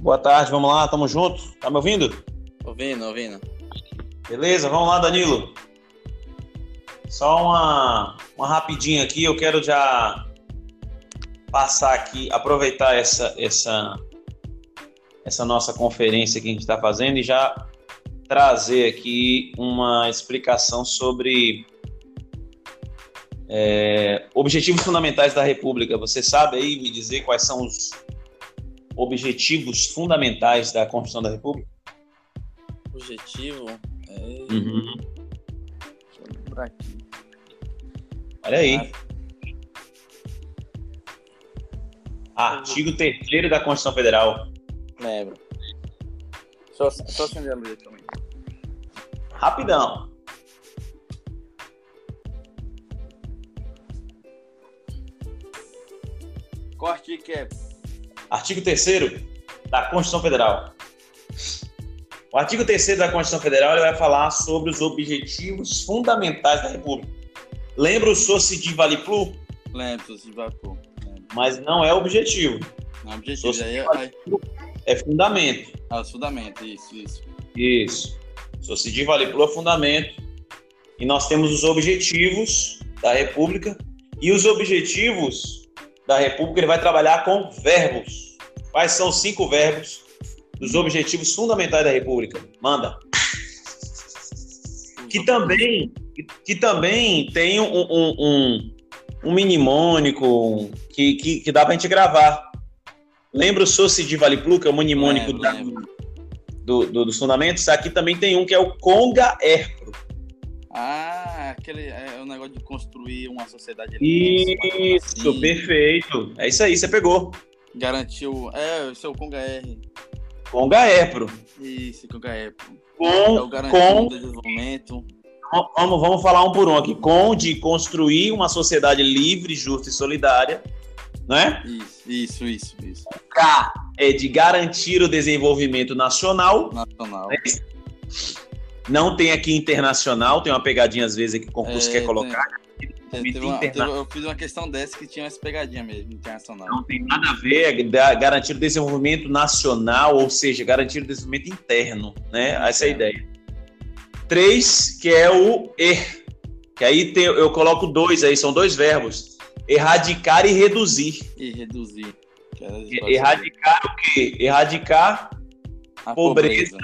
Boa tarde, vamos lá, tamo junto. Tá me ouvindo? Ouvindo, ouvindo. Beleza, vamos lá, Danilo. Só uma, uma rapidinha aqui, eu quero já passar aqui, aproveitar essa, essa, essa nossa conferência que a gente está fazendo e já trazer aqui uma explicação sobre é, objetivos fundamentais da República. Você sabe aí me dizer quais são os objetivos fundamentais da Constituição da República? Objetivo? É... Uhum. Deixa eu lembrar aqui. Olha aí. Artigo 3 da Constituição Federal. Lembro. Só, só acender a luz também. Rapidão. Artigo que é? Artigo 3 da Constituição Federal. O artigo 3 da Constituição Federal ele vai falar sobre os objetivos fundamentais da República. Lembra o Socidi Vale Plus? Lembro, vai pôr. Lembro. Mas não é objetivo. Não, objetivo. É- Vale aí, Plus é fundamento. ah, fundamento, isso, isso. Isso. Socidi Vale Plus é fundamento. E nós temos os objetivos da República. E os objetivos da República ele vai trabalhar com verbos. Quais são os cinco verbos dos objetivos fundamentais da República? Manda. Que também, que também tem um, um, um, um mnemônico que, que, que dá pra gente gravar. Lembra o Socidi Vale Plus, que é o mnemônico Lembro, da- lembro. do, do- dos fundamentos? Aqui também tem um que é o Conga Erpro. Ah, aquele é o negócio de construir uma sociedade livre, Isso, assim, perfeito. É isso aí, você pegou. Garantiu. É, o seu Conga R. Conga Erpro. Isso, Conga R. É Com, o garantiu com o desenvolvimento. vamos, vamos falar um por um aqui. Com de construir uma sociedade livre, justa e solidária. Né? Isso, isso, isso, isso. K é de garantir o desenvolvimento nacional. Nacional. Não tem aqui internacional, tem uma pegadinha às vezes que o concurso É, quer tem. colocar. Comité teve uma- eu fiz uma questão dessa que tinha essa pegadinha mesmo, internacional. Não tem nada a ver, é garantir o desenvolvimento nacional, ou seja, garantir o desenvolvimento interno, né? Essa é a ideia. Três, que é o er, que aí tem- eu coloco dois aí, são dois verbos, erradicar e reduzir. E reduzir. Erradicar o quê? Erradicar a pobreza.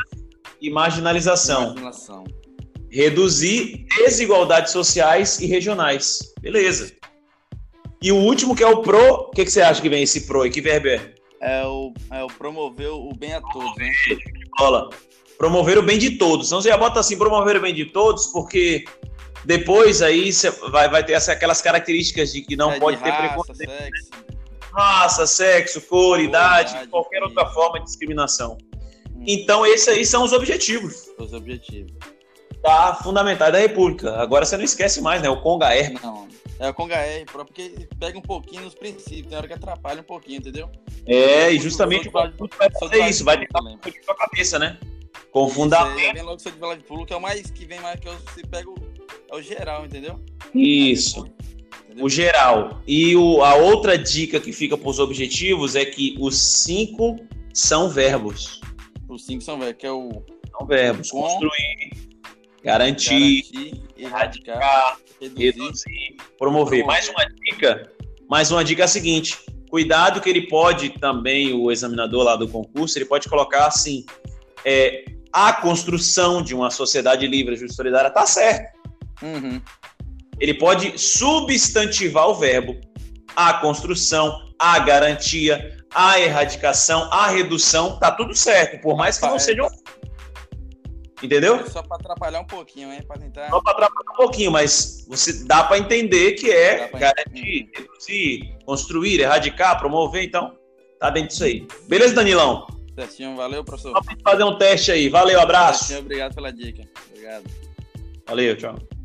E marginalização. Imaginação. Reduzir desigualdades sociais e regionais. Beleza. E o último que é o pro, o que, que você acha que vem esse pro aí? Que verbo é? É o, é o promover o bem a todos, né? escola. Promover o bem de todos. Então você já bota assim, promover o bem de todos, porque depois aí você vai, vai ter essa, aquelas características de que não É de pode ter raça, preconceito. sexo. Raça, sexo, cor, idade, idade, qualquer outra forma de discriminação. Então, esses aí são os objetivos Os objetivos. da fundamental da República. Agora você não esquece mais, né? O Conga R. Não. É o Conga R próprio, porque pega um pouquinho nos princípios, tem hora que atrapalha um pouquinho, entendeu? É, e justamente o vai fazer isso, vai também. confundir sua cabeça, né? Com fundamento. aí, Vem logo seu de Vila de Pulo, que é o mais que vem mais que eu se pego é o geral, entendeu? Isso. O geral. E o, a outra dica que fica para os objetivos é que os cinco são verbos. Cinco são velho, que é o verbos. Com- Construir, garantir, garantir, erradicar, erradicar, reduzir. reduzir, promover. Promover. Mais uma dica. Mais uma dica é a seguinte. Cuidado que ele pode também, o examinador lá do concurso, ele pode colocar assim, é, a construção de uma sociedade livre, justa e solidária, tá certo. Uhum. Ele pode substantivar o verbo a construção, a garantia, a erradicação, a redução, tá tudo certo, por mais que não seja. Entendeu? É só pra atrapalhar um pouquinho, hein? Pra tentar. Só para atrapalhar um pouquinho, mas você dá para entender que é garantir, reduzir, construir, erradicar, promover, então tá dentro disso aí. Beleza, Danilão? Certinho, valeu, professor. Só pra fazer um teste aí. Valeu, abraço. Certinho, obrigado pela dica. Obrigado. Valeu, tchau.